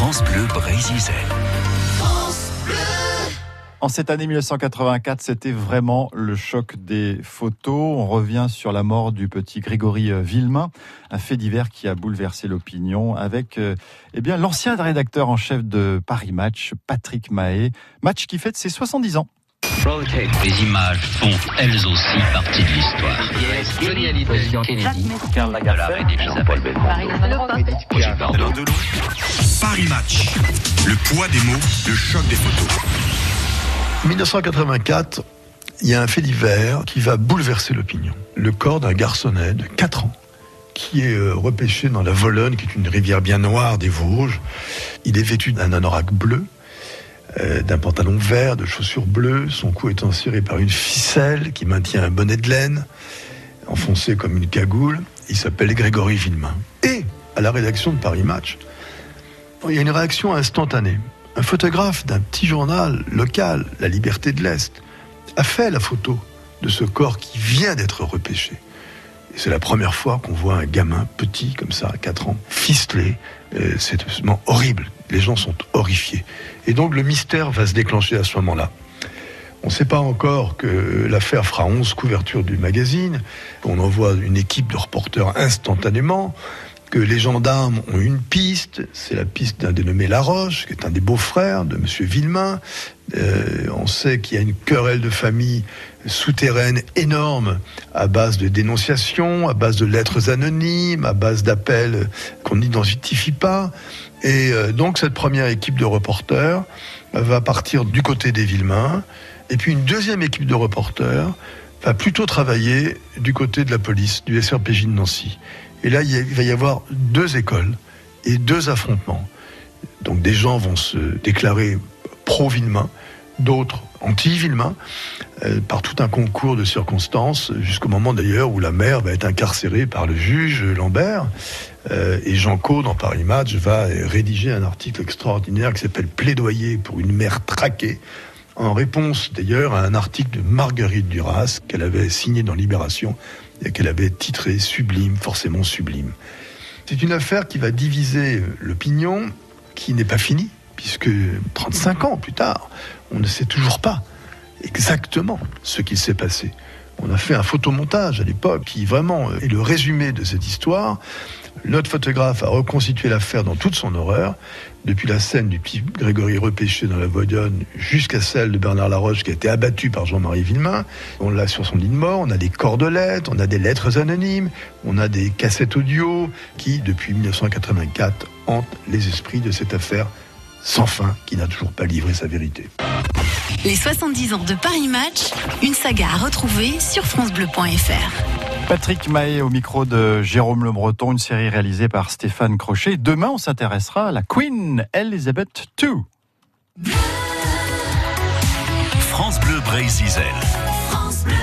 France Bleu Brésil. En cette année 1984, c'était vraiment le choc des photos. On revient sur la mort du petit Grégory euh, Villemain, un fait divers qui a bouleversé l'opinion avec euh, eh bien l'ancien rédacteur en chef de Paris Match, Patrick Mahé. Match qui fête ses 70 ans. Les images font elles aussi partie de l'histoire. Johnny Hallyday, Kennedy, Karl Lagerfeld, Jean-Paul Paris Match. Le poids des mots, le choc des photos. 1984, il y a un fait divers qui va bouleverser l'opinion. Le corps d'un garçonnet de 4 ans qui est euh, repêché dans la Volonne, qui est une rivière bien noire des Vosges. Il est vêtu d'un anorak bleu, euh, d'un pantalon vert, de chaussures bleues. Son cou est enserré par une ficelle qui maintient un bonnet de laine, enfoncé comme une cagoule. Il s'appelle Grégory Villemain. Et à la rédaction de Paris Match, il y a une réaction instantanée. Un photographe d'un petit journal local, La Liberté de l'Est, a fait la photo de ce corps qui vient d'être repêché. Et c'est la première fois qu'on voit un gamin petit comme ça, à 4 ans, ficelé. Euh, c'est absolument horrible. Les gens sont horrifiés. Et donc le mystère va se déclencher à ce moment-là. On ne sait pas encore que l'affaire fera 11 couvertures du magazine. On envoie une équipe de reporters instantanément que les gendarmes ont une piste, c'est la piste d'un dénommé Laroche, qui est un des beaux-frères de M. Villemain. Euh, on sait qu'il y a une querelle de famille souterraine énorme à base de dénonciations, à base de lettres anonymes, à base d'appels qu'on n'identifie pas. Et euh, donc cette première équipe de reporters va partir du côté des Villemains, et puis une deuxième équipe de reporters va plutôt travailler du côté de la police, du SRPJ de Nancy. Et là, il va y avoir deux écoles et deux affrontements. Donc des gens vont se déclarer pro-Villemain, d'autres anti-Villemain, euh, par tout un concours de circonstances, jusqu'au moment d'ailleurs où la mère va être incarcérée par le juge Lambert. Euh, et Jean Caux, dans Paris Match, va rédiger un article extraordinaire qui s'appelle Plaidoyer pour une mère traquée, en réponse d'ailleurs à un article de Marguerite Duras qu'elle avait signé dans Libération qu'elle avait titré Sublime, forcément sublime. C'est une affaire qui va diviser l'opinion, qui n'est pas finie, puisque 35 ans plus tard, on ne sait toujours pas exactement ce qu'il s'est passé. On a fait un photomontage à l'époque qui vraiment est le résumé de cette histoire. Notre photographe a reconstitué l'affaire dans toute son horreur, depuis la scène du petit Grégory repêché dans la Voyonne jusqu'à celle de Bernard Laroche qui a été abattu par Jean-Marie Villemain. On l'a sur son lit de mort, on a des cordelettes, on a des lettres anonymes, on a des cassettes audio qui, depuis 1984, hantent les esprits de cette affaire sans fin qui n'a toujours pas livré sa vérité. Les 70 ans de Paris Match, une saga à retrouver sur francebleu.fr. Patrick Mahé au micro de Jérôme Le Breton, une série réalisée par Stéphane Crochet. Demain, on s'intéressera à la Queen Elizabeth II. France Bleu Brésil. France Bleu.